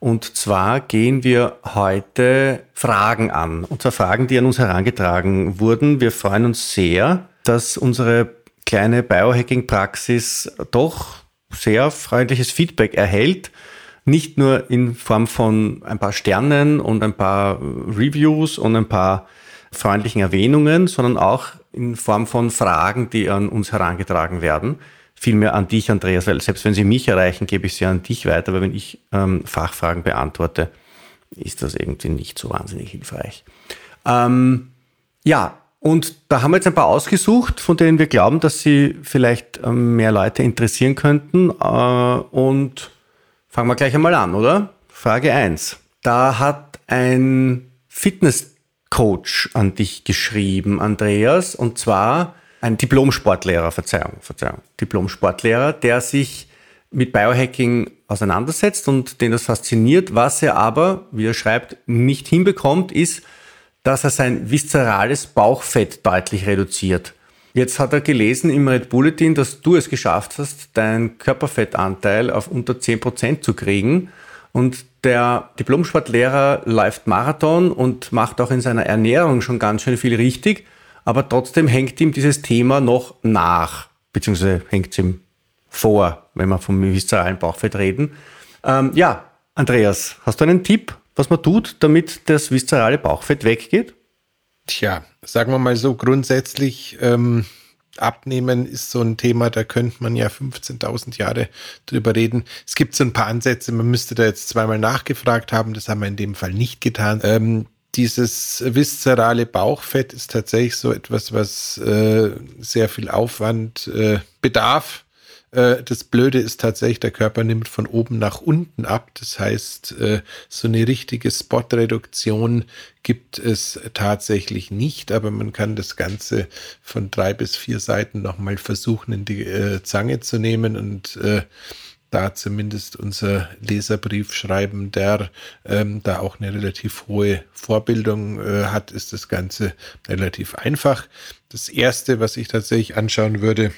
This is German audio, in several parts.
Und zwar gehen wir heute Fragen an. Und zwar Fragen, die an uns herangetragen wurden. Wir freuen uns sehr, dass unsere kleine Biohacking-Praxis doch sehr freundliches Feedback erhält. Nicht nur in Form von ein paar Sternen und ein paar Reviews und ein paar freundlichen Erwähnungen, sondern auch in Form von Fragen, die an uns herangetragen werden vielmehr an dich, Andreas, weil selbst wenn sie mich erreichen, gebe ich sie an dich weiter, weil wenn ich ähm, Fachfragen beantworte, ist das irgendwie nicht so wahnsinnig hilfreich. Ähm, ja, und da haben wir jetzt ein paar ausgesucht, von denen wir glauben, dass sie vielleicht ähm, mehr Leute interessieren könnten. Äh, und fangen wir gleich einmal an, oder? Frage 1. Da hat ein Fitnesscoach an dich geschrieben, Andreas, und zwar ein Diplom-Sportlehrer, Verzeihung, Verzeihung, Diplom-Sportlehrer, der sich mit Biohacking auseinandersetzt und den das fasziniert. Was er aber, wie er schreibt, nicht hinbekommt, ist, dass er sein viszerales Bauchfett deutlich reduziert. Jetzt hat er gelesen im Red Bulletin, dass du es geschafft hast, deinen Körperfettanteil auf unter 10% zu kriegen. Und der Diplomsportlehrer läuft Marathon und macht auch in seiner Ernährung schon ganz schön viel richtig aber trotzdem hängt ihm dieses Thema noch nach, beziehungsweise hängt es ihm vor, wenn wir vom viszeralen Bauchfett reden. Ähm, ja, Andreas, hast du einen Tipp, was man tut, damit das viszerale Bauchfett weggeht? Tja, sagen wir mal so grundsätzlich, ähm, Abnehmen ist so ein Thema, da könnte man ja 15.000 Jahre drüber reden. Es gibt so ein paar Ansätze, man müsste da jetzt zweimal nachgefragt haben, das haben wir in dem Fall nicht getan. Ähm, dieses viszerale Bauchfett ist tatsächlich so etwas, was äh, sehr viel Aufwand äh, bedarf. Äh, das Blöde ist tatsächlich, der Körper nimmt von oben nach unten ab. Das heißt, äh, so eine richtige Spotreduktion gibt es tatsächlich nicht, aber man kann das Ganze von drei bis vier Seiten nochmal versuchen, in die äh, Zange zu nehmen und da zumindest unser Leserbrief schreiben, der ähm, da auch eine relativ hohe Vorbildung äh, hat, ist das Ganze relativ einfach. Das erste, was ich tatsächlich anschauen würde,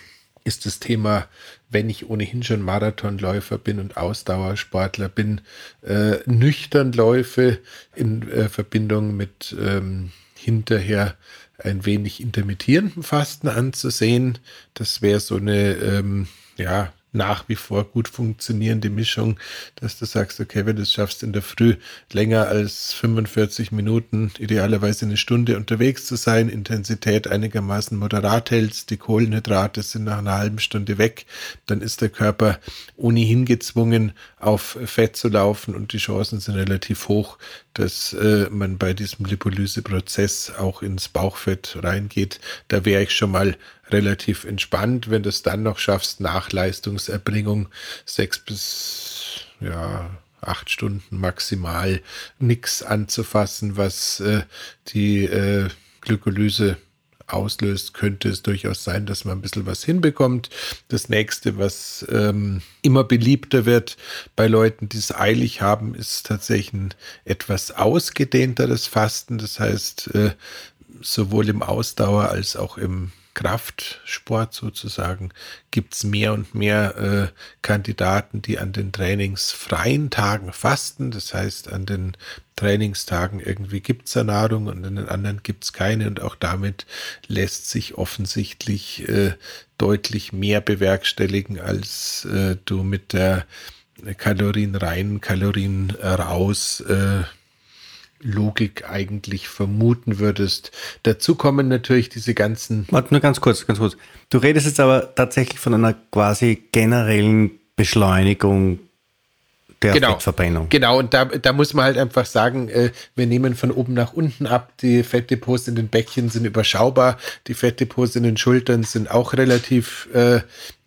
ist das Thema, wenn ich ohnehin schon Marathonläufer bin und Ausdauersportler bin, äh, nüchtern läufe in äh, Verbindung mit ähm, hinterher ein wenig intermittierenden Fasten anzusehen. Das wäre so eine, ähm, ja, nach wie vor gut funktionierende Mischung, dass du sagst, okay, wenn du es schaffst, in der Früh länger als 45 Minuten, idealerweise eine Stunde unterwegs zu sein, Intensität einigermaßen moderat hältst, die Kohlenhydrate sind nach einer halben Stunde weg, dann ist der Körper ohnehin gezwungen, auf Fett zu laufen und die Chancen sind relativ hoch, dass äh, man bei diesem Lipolyseprozess auch ins Bauchfett reingeht. Da wäre ich schon mal relativ entspannt, wenn du es dann noch schaffst, nach Leistungserbringung sechs bis ja, acht Stunden maximal nichts anzufassen, was äh, die äh, Glykolyse auslöst, könnte es durchaus sein, dass man ein bisschen was hinbekommt. Das nächste, was ähm, immer beliebter wird bei Leuten, die es eilig haben, ist tatsächlich ein etwas ausgedehnteres Fasten. Das heißt, äh, sowohl im Ausdauer als auch im Kraftsport sozusagen gibt es mehr und mehr äh, Kandidaten, die an den trainingsfreien Tagen fasten. Das heißt, an den Trainingstagen irgendwie gibt es Nahrung und an den anderen gibt es keine. Und auch damit lässt sich offensichtlich äh, deutlich mehr bewerkstelligen, als äh, du mit der Kalorien rein, Kalorien raus äh, Logik eigentlich vermuten würdest. Dazu kommen natürlich diese ganzen. Warte nur ganz kurz, ganz kurz. Du redest jetzt aber tatsächlich von einer quasi generellen Beschleunigung der genau, Fettverbrennung. Genau, und da, da muss man halt einfach sagen, äh, wir nehmen von oben nach unten ab. Die Fettdepots in den Bäckchen sind überschaubar. Die Fettdepots in den Schultern sind auch relativ äh,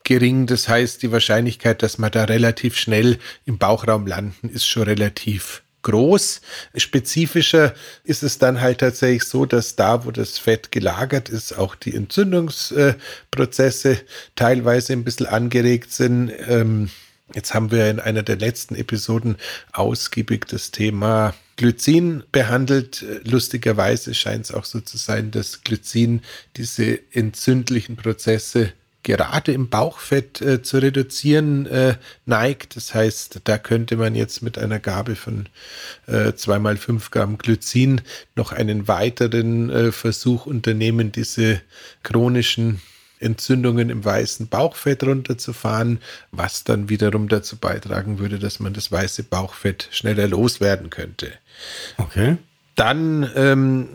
gering. Das heißt, die Wahrscheinlichkeit, dass man da relativ schnell im Bauchraum landen, ist schon relativ groß. Spezifischer ist es dann halt tatsächlich so, dass da, wo das Fett gelagert ist, auch die Entzündungsprozesse teilweise ein bisschen angeregt sind. Ähm, jetzt haben wir in einer der letzten Episoden ausgiebig das Thema Glycin behandelt. Lustigerweise scheint es auch so zu sein, dass Glycin diese entzündlichen Prozesse gerade im Bauchfett äh, zu reduzieren äh, neigt. Das heißt, da könnte man jetzt mit einer Gabe von äh, zweimal fünf Gramm Glycin noch einen weiteren äh, Versuch unternehmen, diese chronischen Entzündungen im weißen Bauchfett runterzufahren, was dann wiederum dazu beitragen würde, dass man das weiße Bauchfett schneller loswerden könnte. Okay. Dann ähm,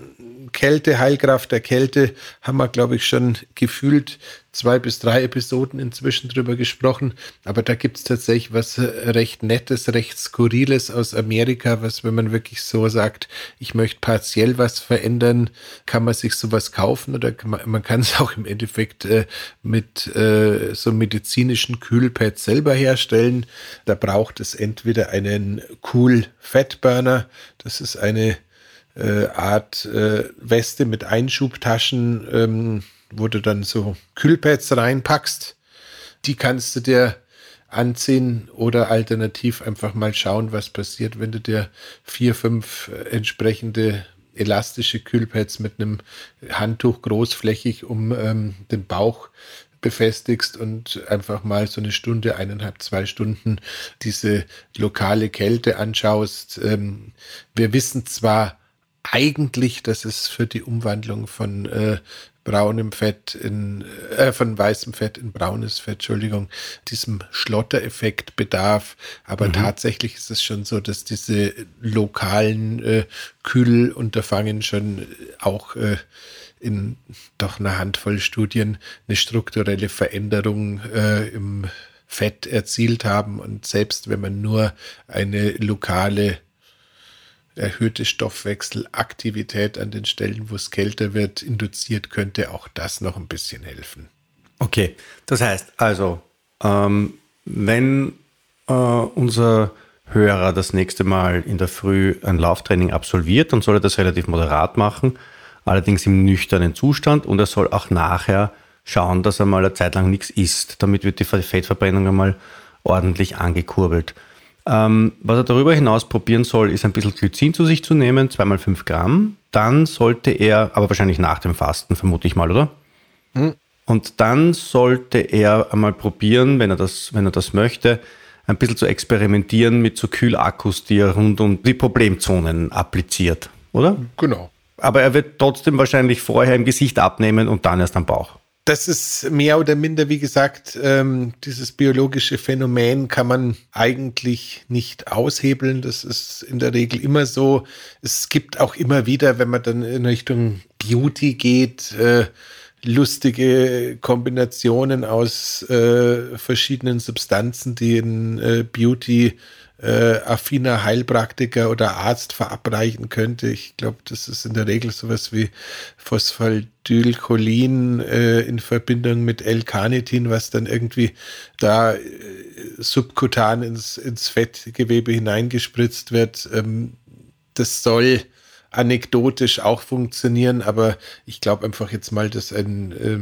Kälte, Heilkraft der Kälte, haben wir, glaube ich, schon gefühlt zwei bis drei Episoden inzwischen drüber gesprochen. Aber da gibt es tatsächlich was recht Nettes, recht Skurriles aus Amerika, was, wenn man wirklich so sagt, ich möchte partiell was verändern, kann man sich sowas kaufen oder man, man kann es auch im Endeffekt äh, mit äh, so medizinischen Kühlpads selber herstellen. Da braucht es entweder einen Cool Fatburner, das ist eine äh, Art äh, Weste mit Einschubtaschen, ähm, wo du dann so Kühlpads reinpackst. Die kannst du dir anziehen oder alternativ einfach mal schauen, was passiert, wenn du dir vier, fünf entsprechende elastische Kühlpads mit einem Handtuch großflächig um ähm, den Bauch befestigst und einfach mal so eine Stunde, eineinhalb, zwei Stunden diese lokale Kälte anschaust. Ähm, wir wissen zwar eigentlich, dass es für die Umwandlung von äh, braunem Fett in, äh, von weißem Fett in braunes Fett, Entschuldigung, diesem Schlottereffekt bedarf. Aber mhm. tatsächlich ist es schon so, dass diese lokalen äh, Kühlunterfangen schon auch äh, in doch einer Handvoll Studien eine strukturelle Veränderung äh, im Fett erzielt haben. Und selbst wenn man nur eine lokale erhöhte Stoffwechselaktivität an den Stellen, wo es kälter wird, induziert, könnte auch das noch ein bisschen helfen. Okay, das heißt also, ähm, wenn äh, unser Hörer das nächste Mal in der Früh ein Lauftraining absolviert, dann soll er das relativ moderat machen, allerdings im nüchternen Zustand und er soll auch nachher schauen, dass er mal eine Zeit lang nichts isst. Damit wird die Fettverbrennung einmal ordentlich angekurbelt. Ähm, was er darüber hinaus probieren soll, ist ein bisschen Glycin zu sich zu nehmen, zweimal fünf Gramm. Dann sollte er, aber wahrscheinlich nach dem Fasten, vermute ich mal, oder? Mhm. Und dann sollte er einmal probieren, wenn er das, wenn er das möchte, ein bisschen zu experimentieren mit so Kühlakkus, die er rund um die Problemzonen appliziert, oder? Genau. Aber er wird trotzdem wahrscheinlich vorher im Gesicht abnehmen und dann erst am Bauch das ist mehr oder minder, wie gesagt, ähm, dieses biologische Phänomen kann man eigentlich nicht aushebeln. Das ist in der Regel immer so. Es gibt auch immer wieder, wenn man dann in Richtung Beauty geht, äh, lustige Kombinationen aus äh, verschiedenen Substanzen, die in äh, Beauty äh, affiner Heilpraktiker oder Arzt verabreichen könnte. Ich glaube, das ist in der Regel sowas wie Phosphaldylcholin äh, in Verbindung mit L-Carnitin, was dann irgendwie da äh, subkutan ins, ins Fettgewebe hineingespritzt wird. Ähm, das soll anekdotisch auch funktionieren, aber ich glaube einfach jetzt mal, dass ein äh,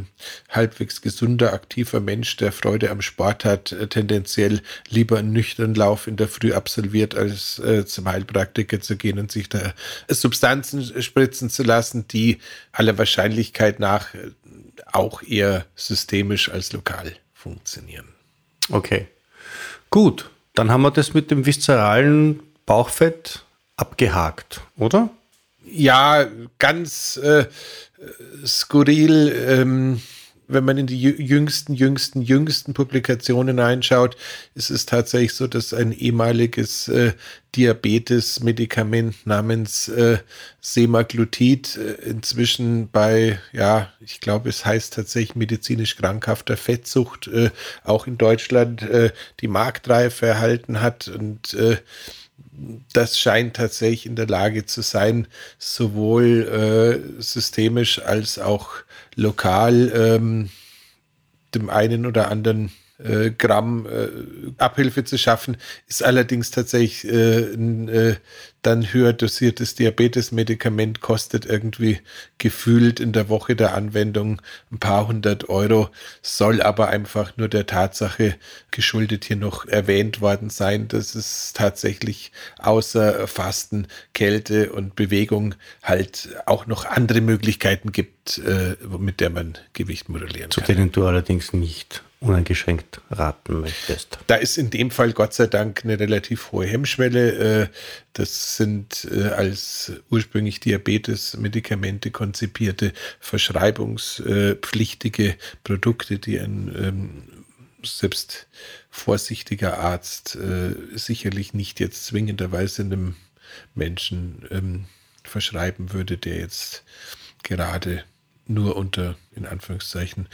halbwegs gesunder, aktiver Mensch, der Freude am Sport hat, äh, tendenziell lieber einen nüchternen Lauf in der Früh absolviert, als äh, zum Heilpraktiker zu gehen und sich da Substanzen spritzen zu lassen, die aller Wahrscheinlichkeit nach auch eher systemisch als lokal funktionieren. Okay. Gut, dann haben wir das mit dem viszeralen Bauchfett abgehakt, oder? Ja, ganz äh, skurril. Ähm, wenn man in die jüngsten, jüngsten, jüngsten Publikationen einschaut, ist es tatsächlich so, dass ein ehemaliges äh, Diabetes-Medikament namens äh, Semaglutid äh, inzwischen bei, ja, ich glaube, es heißt tatsächlich medizinisch krankhafter Fettsucht, äh, auch in Deutschland äh, die Marktreife erhalten hat und äh, das scheint tatsächlich in der Lage zu sein, sowohl äh, systemisch als auch lokal ähm, dem einen oder anderen äh, Gramm äh, Abhilfe zu schaffen, ist allerdings tatsächlich äh, ein äh, dann höher dosiertes Diabetesmedikament kostet irgendwie gefühlt in der Woche der Anwendung ein paar hundert Euro, soll aber einfach nur der Tatsache geschuldet hier noch erwähnt worden sein, dass es tatsächlich außer Fasten, Kälte und Bewegung halt auch noch andere Möglichkeiten gibt, äh, mit der man Gewicht modellieren Zu kann. Zu denen du allerdings nicht uneingeschränkt raten möchtest. Da ist in dem Fall Gott sei Dank eine relativ hohe Hemmschwelle. Äh, das sind äh, als ursprünglich Diabetes-Medikamente konzipierte, verschreibungspflichtige Produkte, die ein ähm, selbst vorsichtiger Arzt äh, sicherlich nicht jetzt zwingenderweise einem Menschen ähm, verschreiben würde, der jetzt gerade nur unter, in Anführungszeichen,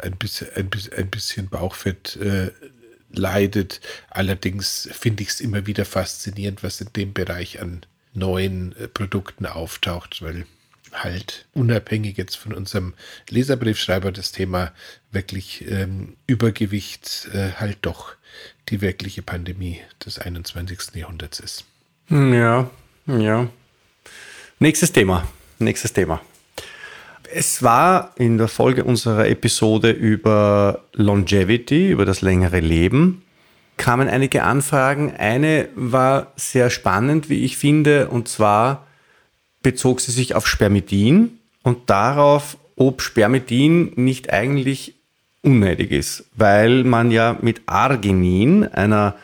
ein bisschen, ein bisschen, Bauchfett äh, leidet. Allerdings finde ich es immer wieder faszinierend, was in dem Bereich an neuen äh, Produkten auftaucht, weil halt unabhängig jetzt von unserem Leserbriefschreiber das Thema wirklich ähm, Übergewicht äh, halt doch die wirkliche Pandemie des 21. Jahrhunderts ist. Ja, ja. Nächstes Thema. Nächstes Thema. Es war in der Folge unserer Episode über Longevity, über das längere Leben, kamen einige Anfragen. Eine war sehr spannend, wie ich finde, und zwar bezog sie sich auf Spermidin und darauf, ob Spermidin nicht eigentlich unnötig ist, weil man ja mit Arginin, einer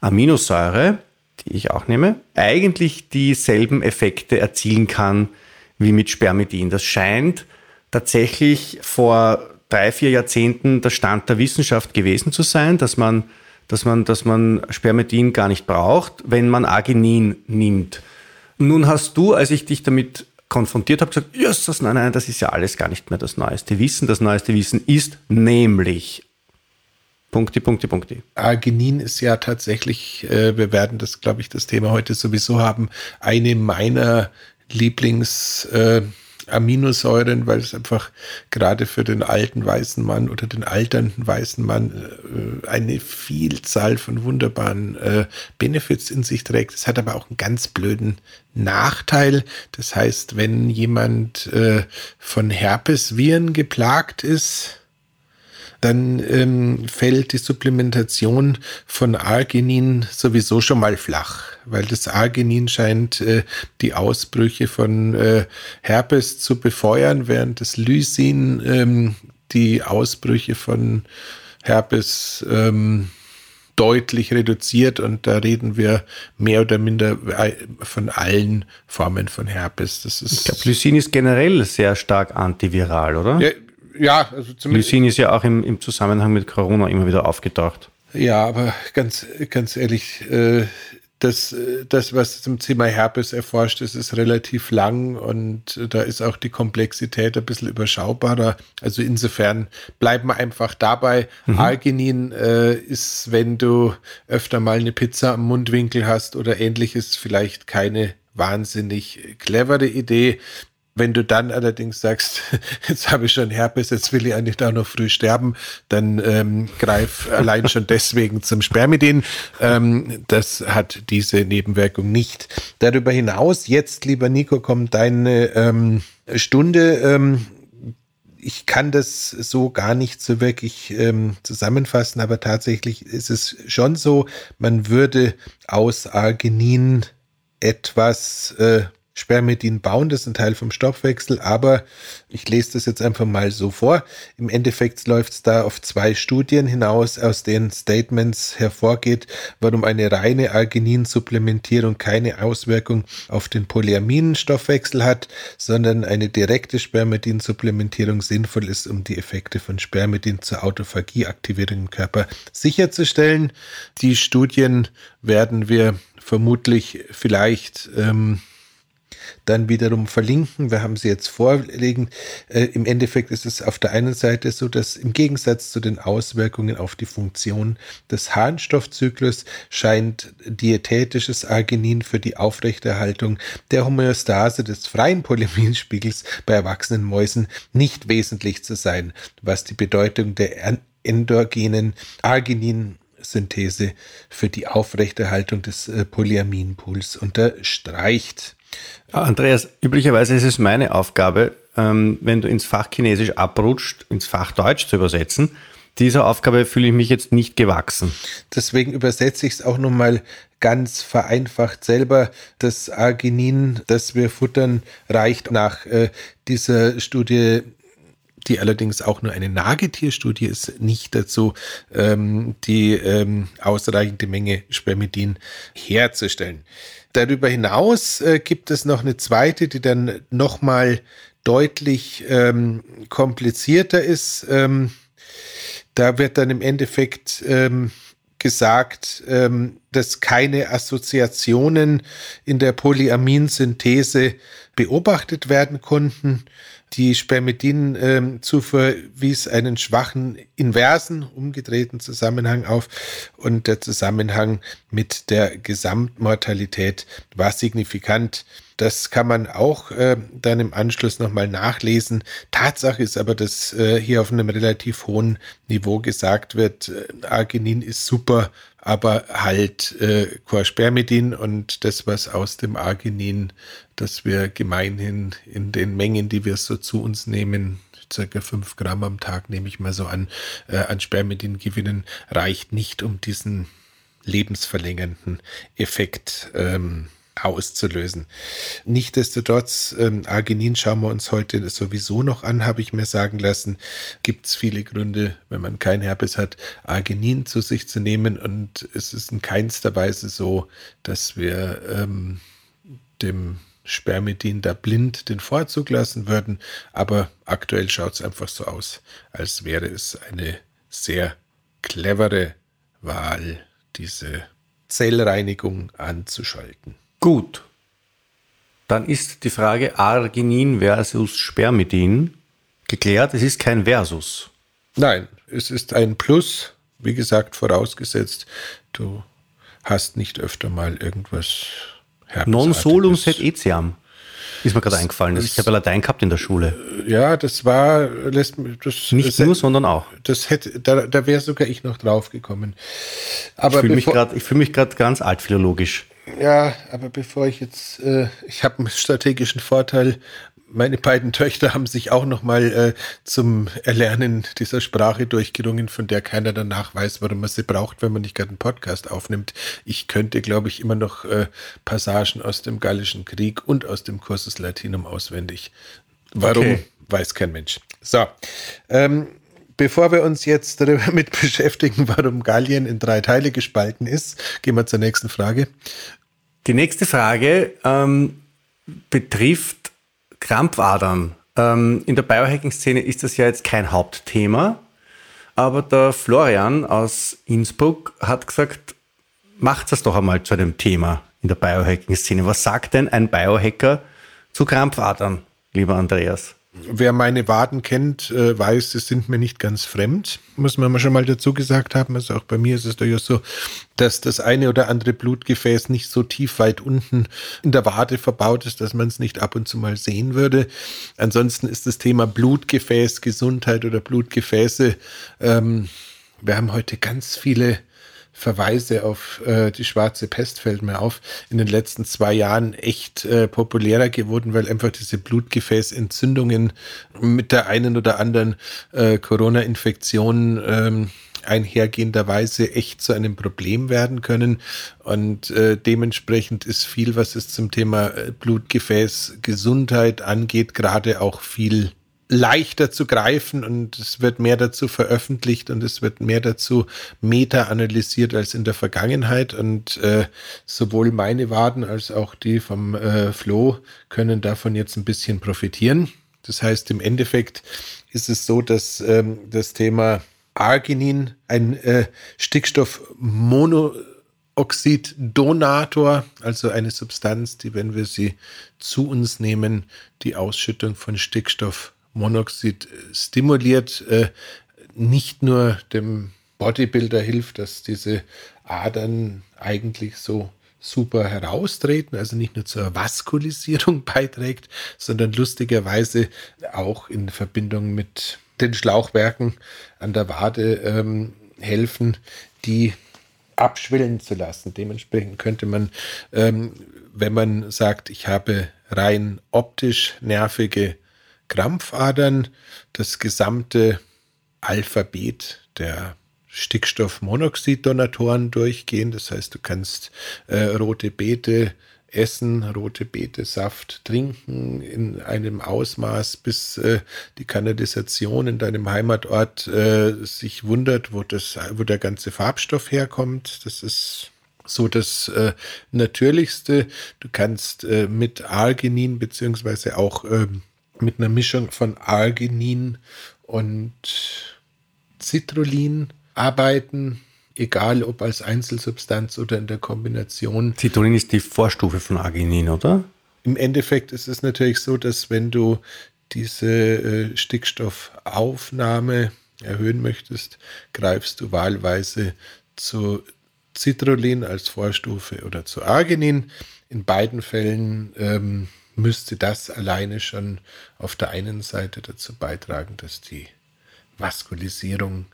Aminosäure, die ich auch nehme, eigentlich dieselben Effekte erzielen kann wie mit Spermidin. Das scheint tatsächlich vor drei, vier Jahrzehnten der Stand der Wissenschaft gewesen zu sein, dass man, dass man, dass man Spermidin gar nicht braucht, wenn man Arginin nimmt. Nun hast du, als ich dich damit konfrontiert habe, gesagt, Jesus, nein, nein, das ist ja alles gar nicht mehr das neueste Wissen. Das neueste Wissen ist nämlich Punkte, Punkte, Punkte. Arginin ist ja tatsächlich, äh, wir werden das, glaube ich, das Thema heute sowieso haben, eine meiner Lieblings- äh, weil es einfach gerade für den alten weißen Mann oder den alternden weißen Mann äh, eine Vielzahl von wunderbaren äh, Benefits in sich trägt. Es hat aber auch einen ganz blöden Nachteil. Das heißt, wenn jemand äh, von Herpesviren geplagt ist, dann ähm, fällt die Supplementation von Arginin sowieso schon mal flach, weil das Arginin scheint äh, die Ausbrüche von äh, Herpes zu befeuern, während das Lysin ähm, die Ausbrüche von Herpes ähm, deutlich reduziert und da reden wir mehr oder minder äh, von allen Formen von Herpes. Das ist ich glaube, Lysin ist generell sehr stark antiviral, oder? Ja, ja, also zumindest. Lysin ist ja auch im, im Zusammenhang mit Corona immer wieder aufgetaucht. Ja, aber ganz, ganz ehrlich, äh, das, das, was zum Thema Herpes erforscht ist, ist relativ lang und da ist auch die Komplexität ein bisschen überschaubarer. Also insofern bleiben wir einfach dabei. Mhm. Arginin äh, ist, wenn du öfter mal eine Pizza am Mundwinkel hast oder ähnliches, vielleicht keine wahnsinnig clevere Idee. Wenn du dann allerdings sagst, jetzt habe ich schon Herpes, jetzt will ich eigentlich da noch früh sterben, dann ähm, greif allein schon deswegen zum Spermidin. Ähm, das hat diese Nebenwirkung nicht. Darüber hinaus, jetzt, lieber Nico, kommt deine ähm, Stunde. Ähm, ich kann das so gar nicht so wirklich ähm, zusammenfassen, aber tatsächlich ist es schon so, man würde aus Arginin etwas äh, Spermidin bauen. Das ist ein Teil vom Stoffwechsel, aber ich lese das jetzt einfach mal so vor. Im Endeffekt läuft es da auf zwei Studien hinaus, aus denen Statements hervorgeht, warum eine reine Arginin-Supplementierung keine Auswirkung auf den Polyaminstoffwechsel hat, sondern eine direkte Spermidin-Supplementierung sinnvoll ist, um die Effekte von Spermidin zur Autophagie-Aktivierung im Körper sicherzustellen. Die Studien werden wir vermutlich vielleicht ähm, dann wiederum verlinken. Wir haben sie jetzt vorlegen. Äh, Im Endeffekt ist es auf der einen Seite so, dass im Gegensatz zu den Auswirkungen auf die Funktion des Harnstoffzyklus scheint diätetisches Arginin für die Aufrechterhaltung der Homöostase des freien Polyminspiegels bei erwachsenen Mäusen nicht wesentlich zu sein, was die Bedeutung der endogenen Arginin Synthese für die Aufrechterhaltung des äh, Polyaminpools unterstreicht. Andreas, üblicherweise ist es meine Aufgabe, ähm, wenn du ins Fach Chinesisch abrutscht, ins Fach Deutsch zu übersetzen. Dieser Aufgabe fühle ich mich jetzt nicht gewachsen. Deswegen übersetze ich es auch nochmal ganz vereinfacht selber. Das Arginin, das wir futtern, reicht nach äh, dieser Studie die allerdings auch nur eine Nagetierstudie ist, nicht dazu, ähm, die ähm, ausreichende Menge Spermidin herzustellen. Darüber hinaus äh, gibt es noch eine zweite, die dann nochmal deutlich ähm, komplizierter ist. Ähm, da wird dann im Endeffekt ähm, gesagt, ähm, dass keine Assoziationen in der Polyaminsynthese beobachtet werden konnten. Die Spermidin-Zufuhr wies einen schwachen inversen, umgedrehten Zusammenhang auf und der Zusammenhang mit der Gesamtmortalität war signifikant. Das kann man auch äh, dann im Anschluss nochmal nachlesen. Tatsache ist aber, dass äh, hier auf einem relativ hohen Niveau gesagt wird, äh, Arginin ist super, aber halt äh, Quaspermidin und das, was aus dem Arginin, das wir gemeinhin in den Mengen, die wir so zu uns nehmen, circa fünf Gramm am Tag, nehme ich mal so an, äh, an Spermidin gewinnen, reicht nicht, um diesen lebensverlängernden Effekt ähm, auszulösen. Nichtsdestotrotz, ähm, Arginin schauen wir uns heute sowieso noch an, habe ich mir sagen lassen. Gibt es viele Gründe, wenn man kein Herpes hat, Arginin zu sich zu nehmen. Und es ist in keinster Weise so, dass wir ähm, dem Spermidin da blind den Vorzug lassen würden. Aber aktuell schaut es einfach so aus, als wäre es eine sehr clevere Wahl, diese Zellreinigung anzuschalten. Gut. Dann ist die Frage Arginin versus Spermidin geklärt. Es ist kein Versus. Nein, es ist ein Plus. Wie gesagt, vorausgesetzt, du hast nicht öfter mal irgendwas Non solum sed etiam. Ist mir gerade eingefallen. Das, ich habe Latein gehabt in der Schule. Ja, das war lässt das nicht das, nur, sondern auch. Das hätte da, da wäre sogar ich noch drauf gekommen. Aber ich fühle mich gerade ich fühle mich gerade ganz altphilologisch. Ja, aber bevor ich jetzt, äh, ich habe einen strategischen Vorteil. Meine beiden Töchter haben sich auch noch mal äh, zum Erlernen dieser Sprache durchgerungen, von der keiner danach weiß, warum man sie braucht, wenn man nicht gerade einen Podcast aufnimmt. Ich könnte, glaube ich, immer noch äh, Passagen aus dem Gallischen Krieg und aus dem Cursus Latinum auswendig. Warum, okay. weiß kein Mensch. So, ähm, bevor wir uns jetzt damit beschäftigen, warum Gallien in drei Teile gespalten ist, gehen wir zur nächsten Frage. Die nächste Frage ähm, betrifft Krampfadern. Ähm, in der Biohacking-Szene ist das ja jetzt kein Hauptthema, aber der Florian aus Innsbruck hat gesagt, macht das doch einmal zu einem Thema in der Biohacking-Szene. Was sagt denn ein Biohacker zu Krampfadern, lieber Andreas? Wer meine Waden kennt, äh, weiß, sie sind mir nicht ganz fremd, muss man schon mal dazu gesagt haben. Also auch bei mir ist es durchaus so, dass das eine oder andere Blutgefäß nicht so tief weit unten in der Wade verbaut ist, dass man es nicht ab und zu mal sehen würde. Ansonsten ist das Thema Blutgefäß, Gesundheit oder Blutgefäße. Ähm, wir haben heute ganz viele Verweise auf äh, die schwarze Pest fällt mir auf, in den letzten zwei Jahren echt äh, populärer geworden, weil einfach diese Blutgefäßentzündungen mit der einen oder anderen äh, Corona-Infektion ähm, einhergehenderweise echt zu einem Problem werden können. Und äh, dementsprechend ist viel, was es zum Thema äh, Blutgefäßgesundheit angeht, gerade auch viel leichter zu greifen und es wird mehr dazu veröffentlicht und es wird mehr dazu meta analysiert als in der Vergangenheit und äh, sowohl meine Waden als auch die vom äh, Flo können davon jetzt ein bisschen profitieren. Das heißt, im Endeffekt ist es so, dass ähm, das Thema Arginin ein äh, Stickstoffmonoxid-Donator, also eine Substanz, die, wenn wir sie zu uns nehmen, die Ausschüttung von Stickstoff Monoxid äh, stimuliert, äh, nicht nur dem Bodybuilder hilft, dass diese Adern eigentlich so super heraustreten, also nicht nur zur Vaskulisierung beiträgt, sondern lustigerweise auch in Verbindung mit den Schlauchwerken an der Wade ähm, helfen, die abschwillen zu lassen. Dementsprechend könnte man, ähm, wenn man sagt, ich habe rein optisch nervige Krampfadern das gesamte Alphabet der Stickstoffmonoxid-Donatoren durchgehen. Das heißt, du kannst äh, rote Beete essen, rote Beete-Saft trinken in einem Ausmaß, bis äh, die Kanalisation in deinem Heimatort äh, sich wundert, wo, das, wo der ganze Farbstoff herkommt. Das ist so das äh, Natürlichste. Du kannst äh, mit Arginin beziehungsweise auch ähm, mit einer Mischung von Arginin und Citrullin arbeiten, egal ob als Einzelsubstanz oder in der Kombination. Citrullin ist die Vorstufe von Arginin, oder? Im Endeffekt ist es natürlich so, dass wenn du diese äh, Stickstoffaufnahme erhöhen möchtest, greifst du wahlweise zu Citrullin als Vorstufe oder zu Arginin. In beiden Fällen ähm, müsste das alleine schon auf der einen Seite dazu beitragen, dass die Vaskulisierung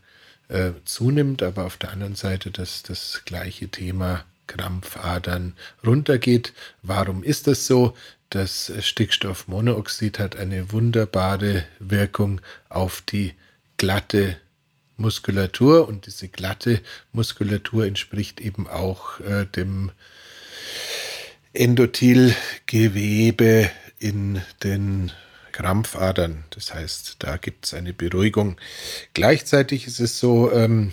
äh, zunimmt, aber auf der anderen Seite, dass das gleiche Thema Krampfadern runtergeht. Warum ist das so? Das Stickstoffmonoxid hat eine wunderbare Wirkung auf die glatte Muskulatur und diese glatte Muskulatur entspricht eben auch äh, dem Endothelgewebe in den Krampfadern. Das heißt, da gibt es eine Beruhigung. Gleichzeitig ist es so, ähm,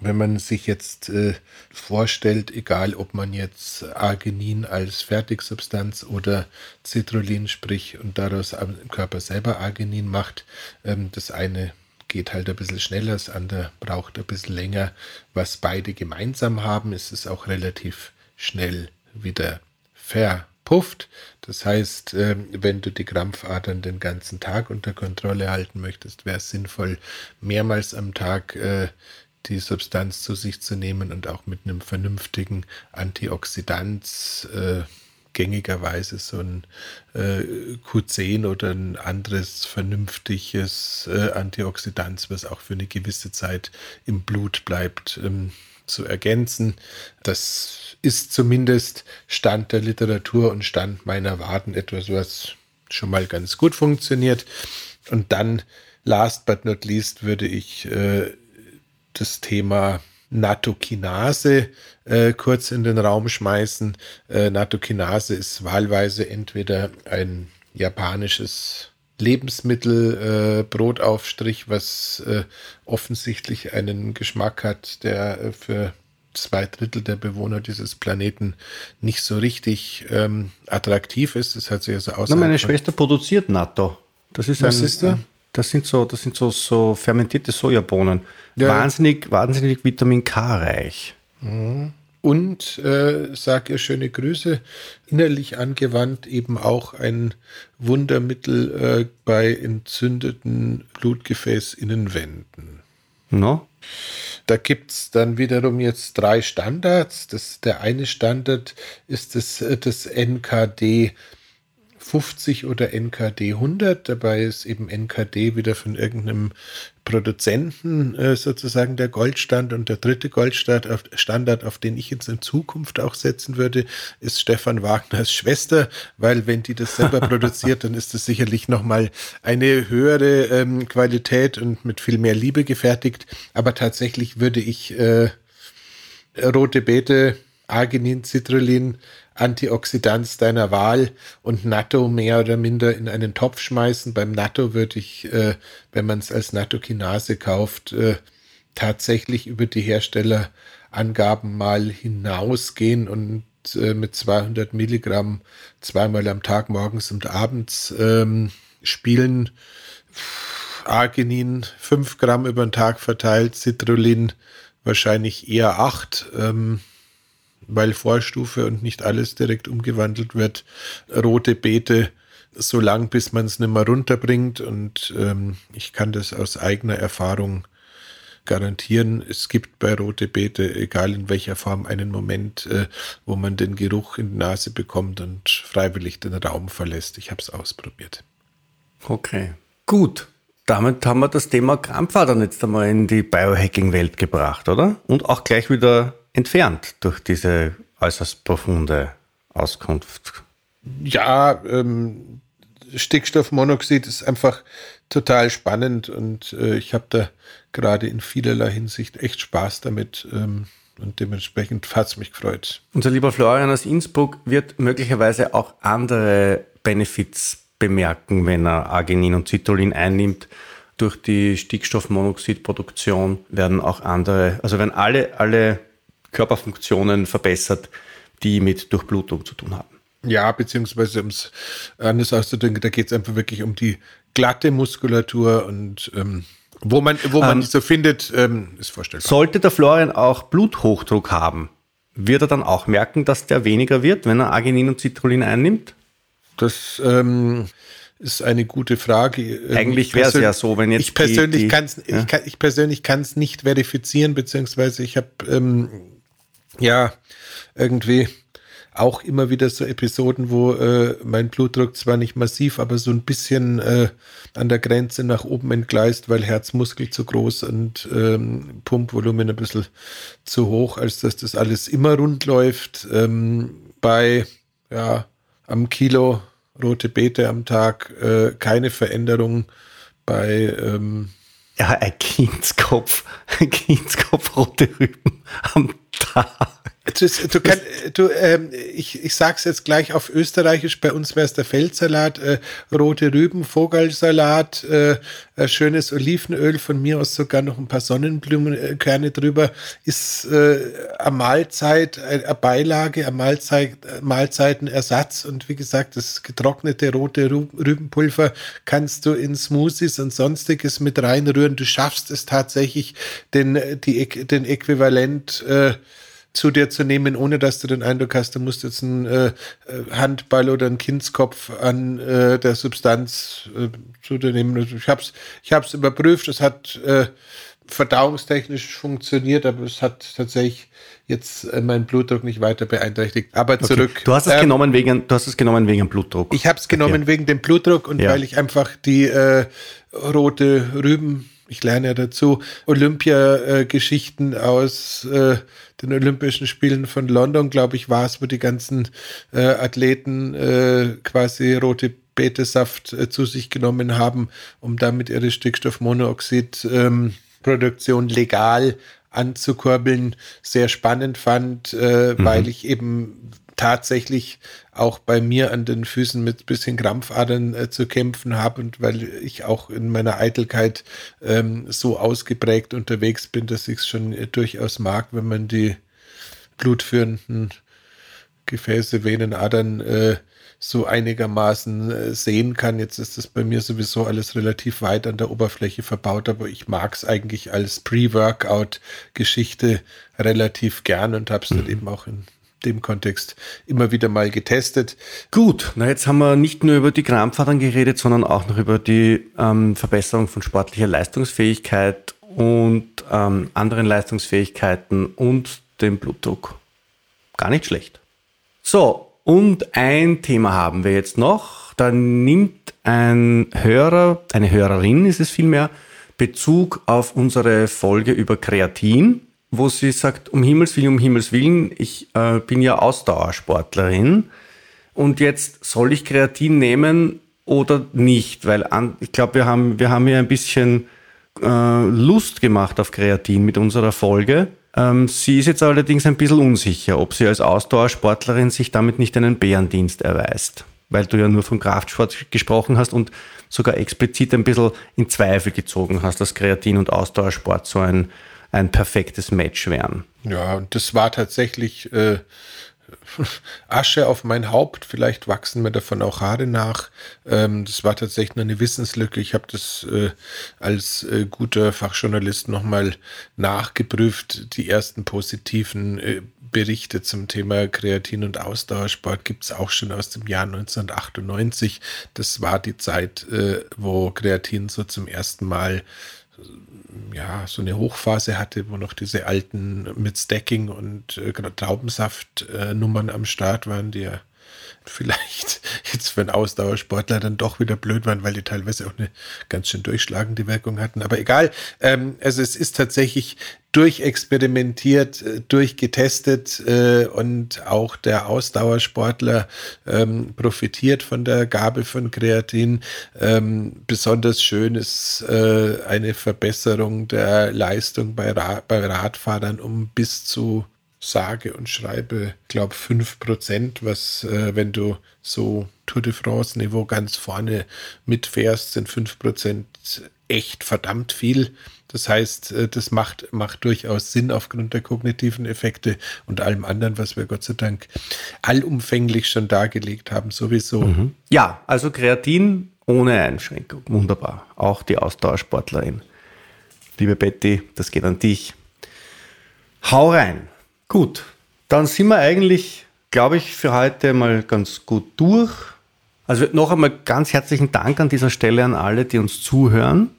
wenn man sich jetzt äh, vorstellt, egal ob man jetzt Arginin als Fertigsubstanz oder Citrullin, sprich und daraus im Körper selber Arginin macht, ähm, das eine geht halt ein bisschen schneller, das andere braucht ein bisschen länger. Was beide gemeinsam haben, ist es auch relativ schnell wieder verpufft. Das heißt, ähm, wenn du die Krampfadern den ganzen Tag unter Kontrolle halten möchtest, wäre es sinnvoll, mehrmals am Tag äh, die Substanz zu sich zu nehmen und auch mit einem vernünftigen Antioxidant äh, gängigerweise so ein äh, Q10 oder ein anderes vernünftiges äh, Antioxidant, was auch für eine gewisse Zeit im Blut bleibt, ähm, zu ergänzen. Das ist zumindest Stand der Literatur und Stand meiner Warten etwas, was schon mal ganz gut funktioniert. Und dann, last but not least, würde ich äh, das Thema Natokinase äh, kurz in den Raum schmeißen. Äh, Natokinase ist wahlweise entweder ein japanisches Lebensmittel, äh, Brotaufstrich, was äh, offensichtlich einen Geschmack hat, der äh, für zwei Drittel der Bewohner dieses Planeten nicht so richtig ähm, attraktiv ist. Das hat sich also aus. Meine Schwester produziert Natto. Das ist Was ein, ist da? Das sind so, das sind so, so fermentierte Sojabohnen. Ja. Wahnsinnig, wahnsinnig Vitamin K reich. Mhm. Und äh, sag ihr schöne Grüße, innerlich angewandt eben auch ein Wundermittel äh, bei entzündeten Blutgefäßinnenwänden. No? Da gibt es dann wiederum jetzt drei Standards. Das, der eine Standard ist das, das NKD 50 oder NKD 100. Dabei ist eben NKD wieder von irgendeinem Produzenten äh, sozusagen der Goldstand und der dritte Goldstandard, auf, Standard, auf den ich jetzt in Zukunft auch setzen würde, ist Stefan Wagners Schwester, weil wenn die das selber produziert, dann ist das sicherlich nochmal eine höhere ähm, Qualität und mit viel mehr Liebe gefertigt. Aber tatsächlich würde ich äh, rote Beete, Arginin, Citrullin, Antioxidants deiner Wahl und Natto mehr oder minder in einen Topf schmeißen. Beim Natto würde ich, äh, wenn man es als Nattokinase kauft, äh, tatsächlich über die Herstellerangaben mal hinausgehen und äh, mit 200 Milligramm zweimal am Tag, morgens und abends ähm, spielen. Arginin 5 Gramm über den Tag verteilt, Citrullin wahrscheinlich eher 8. Ähm, weil Vorstufe und nicht alles direkt umgewandelt wird. Rote Beete so lang, bis man es nicht mehr runterbringt. Und ähm, ich kann das aus eigener Erfahrung garantieren. Es gibt bei Rote Beete, egal in welcher Form, einen Moment, äh, wo man den Geruch in die Nase bekommt und freiwillig den Raum verlässt. Ich habe es ausprobiert. Okay, gut. Damit haben wir das Thema Krampfadern jetzt einmal in die Biohacking-Welt gebracht, oder? Und auch gleich wieder entfernt durch diese äußerst profunde Auskunft. Ja, ähm, Stickstoffmonoxid ist einfach total spannend und äh, ich habe da gerade in vielerlei Hinsicht echt Spaß damit. Ähm, und dementsprechend hat es mich gefreut. Unser lieber Florian aus Innsbruck wird möglicherweise auch andere Benefits bemerken, wenn er Arginin und Citrullin einnimmt. Durch die Stickstoffmonoxidproduktion werden auch andere, also werden alle, alle Körperfunktionen verbessert, die mit Durchblutung zu tun haben. Ja, beziehungsweise um es anders auszudrücken, da geht es einfach wirklich um die glatte Muskulatur und ähm, wo man, wo man ähm, die so findet, ähm, ist vorstellbar. Sollte der Florian auch Bluthochdruck haben, wird er dann auch merken, dass der weniger wird, wenn er Arginin und Citrullin einnimmt? Das ähm, ist eine gute Frage. Ähm, Eigentlich wäre es ja so, wenn jetzt ich persönlich kann es ja? ich, kann, ich persönlich nicht verifizieren, beziehungsweise ich habe ähm, ja, irgendwie auch immer wieder so Episoden, wo äh, mein Blutdruck zwar nicht massiv, aber so ein bisschen äh, an der Grenze nach oben entgleist, weil Herzmuskel zu groß und ähm, Pumpvolumen ein bisschen zu hoch, als dass das alles immer rund läuft. Ähm, bei ja, am Kilo rote Beete am Tag äh, keine Veränderung. Bei ähm, ja, ein Kindskopf, ein Kindskopf rote Rüben am Tag. Du, du, kann, du ähm, ich, ich sag's jetzt gleich auf Österreichisch, bei uns wäre es der Feldsalat, äh, rote Rüben, Vogelsalat, äh, schönes Olivenöl, von mir aus sogar noch ein paar Sonnenblumenkerne drüber, ist äh, eine Mahlzeit, eine Beilage, eine Mahlzeit, Mahlzeitenersatz und wie gesagt, das getrocknete rote Rübenpulver kannst du in Smoothies und sonstiges mit reinrühren. Du schaffst es tatsächlich, den, die, den Äquivalent äh, zu dir zu nehmen, ohne dass du den Eindruck hast, du musst jetzt einen äh, Handball oder einen Kindskopf an äh, der Substanz äh, zu dir nehmen. Also ich habe es ich hab's überprüft, es hat äh, verdauungstechnisch funktioniert, aber es hat tatsächlich jetzt äh, meinen Blutdruck nicht weiter beeinträchtigt. Aber zurück. Okay. Du hast es ähm, genommen wegen, du hast es genommen wegen Blutdruck. Ich habe es genommen okay. wegen dem Blutdruck und ja. weil ich einfach die äh, rote Rüben ich lerne ja dazu Olympia-Geschichten aus äh, den Olympischen Spielen von London, glaube ich, war es, wo die ganzen äh, Athleten äh, quasi rote Betesaft äh, zu sich genommen haben, um damit ihre Stickstoffmonoxid-Produktion ähm, legal anzukurbeln. Sehr spannend fand, äh, mhm. weil ich eben tatsächlich auch bei mir an den Füßen mit bisschen Krampfadern äh, zu kämpfen habe und weil ich auch in meiner Eitelkeit ähm, so ausgeprägt unterwegs bin, dass ich es schon äh, durchaus mag, wenn man die blutführenden Gefäße, Venen, Adern äh, so einigermaßen äh, sehen kann. Jetzt ist das bei mir sowieso alles relativ weit an der Oberfläche verbaut, aber ich mag es eigentlich als Pre-Workout-Geschichte relativ gern und habe es mhm. dann eben auch in dem Kontext immer wieder mal getestet. Gut, na jetzt haben wir nicht nur über die Krampfadern geredet, sondern auch noch über die ähm, Verbesserung von sportlicher Leistungsfähigkeit und ähm, anderen Leistungsfähigkeiten und dem Blutdruck. Gar nicht schlecht. So, und ein Thema haben wir jetzt noch. Da nimmt ein Hörer, eine Hörerin ist es vielmehr, Bezug auf unsere Folge über Kreatin, wo sie sagt, um Himmels Willen, um Himmels Willen, ich äh, bin ja Ausdauersportlerin und jetzt soll ich Kreatin nehmen oder nicht? Weil an, ich glaube, wir haben, wir haben hier ein bisschen äh, Lust gemacht auf Kreatin mit unserer Folge. Ähm, sie ist jetzt allerdings ein bisschen unsicher, ob sie als Ausdauersportlerin sich damit nicht einen Bärendienst erweist weil du ja nur vom Kraftsport gesprochen hast und sogar explizit ein bisschen in Zweifel gezogen hast, dass Kreatin und Ausdauersport so ein, ein perfektes Match wären. Ja, und das war tatsächlich äh, Asche auf mein Haupt. Vielleicht wachsen mir davon auch Haare nach. Ähm, das war tatsächlich eine Wissenslücke. Ich habe das äh, als äh, guter Fachjournalist nochmal nachgeprüft. Die ersten positiven äh, Berichte zum Thema Kreatin- und Ausdauersport gibt es auch schon aus dem Jahr 1998. Das war die Zeit, äh, wo Kreatin so zum ersten Mal ja, so eine Hochphase hatte, wo noch diese alten mit Stacking und äh, Traubensaft-Nummern äh, am Start waren, die ja vielleicht jetzt für einen Ausdauersportler dann doch wieder blöd waren, weil die teilweise auch eine ganz schön durchschlagende Wirkung hatten. Aber egal, ähm, also es ist tatsächlich durchexperimentiert, äh, durchgetestet äh, und auch der Ausdauersportler ähm, profitiert von der Gabe von Kreatin. Ähm, besonders schön ist äh, eine Verbesserung der Leistung bei, Ra bei Radfahrern um bis zu sage und schreibe, glaube 5%, was, äh, wenn du so Tour de France-Niveau ganz vorne mitfährst, sind 5% echt verdammt viel. Das heißt, äh, das macht, macht durchaus Sinn aufgrund der kognitiven Effekte und allem anderen, was wir Gott sei Dank allumfänglich schon dargelegt haben, sowieso. Mhm. Ja, also Kreatin ohne Einschränkung. Wunderbar. Auch die Ausdauersportlerin. Liebe Betty, das geht an dich. Hau rein. Gut, dann sind wir eigentlich, glaube ich, für heute mal ganz gut durch. Also noch einmal ganz herzlichen Dank an dieser Stelle an alle, die uns zuhören.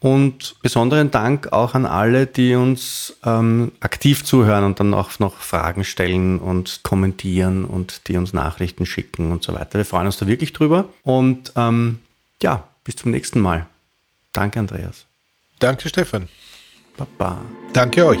Und besonderen Dank auch an alle, die uns ähm, aktiv zuhören und dann auch noch Fragen stellen und kommentieren und die uns Nachrichten schicken und so weiter. Wir freuen uns da wirklich drüber. Und ähm, ja, bis zum nächsten Mal. Danke, Andreas. Danke, Stefan. Baba. Danke euch.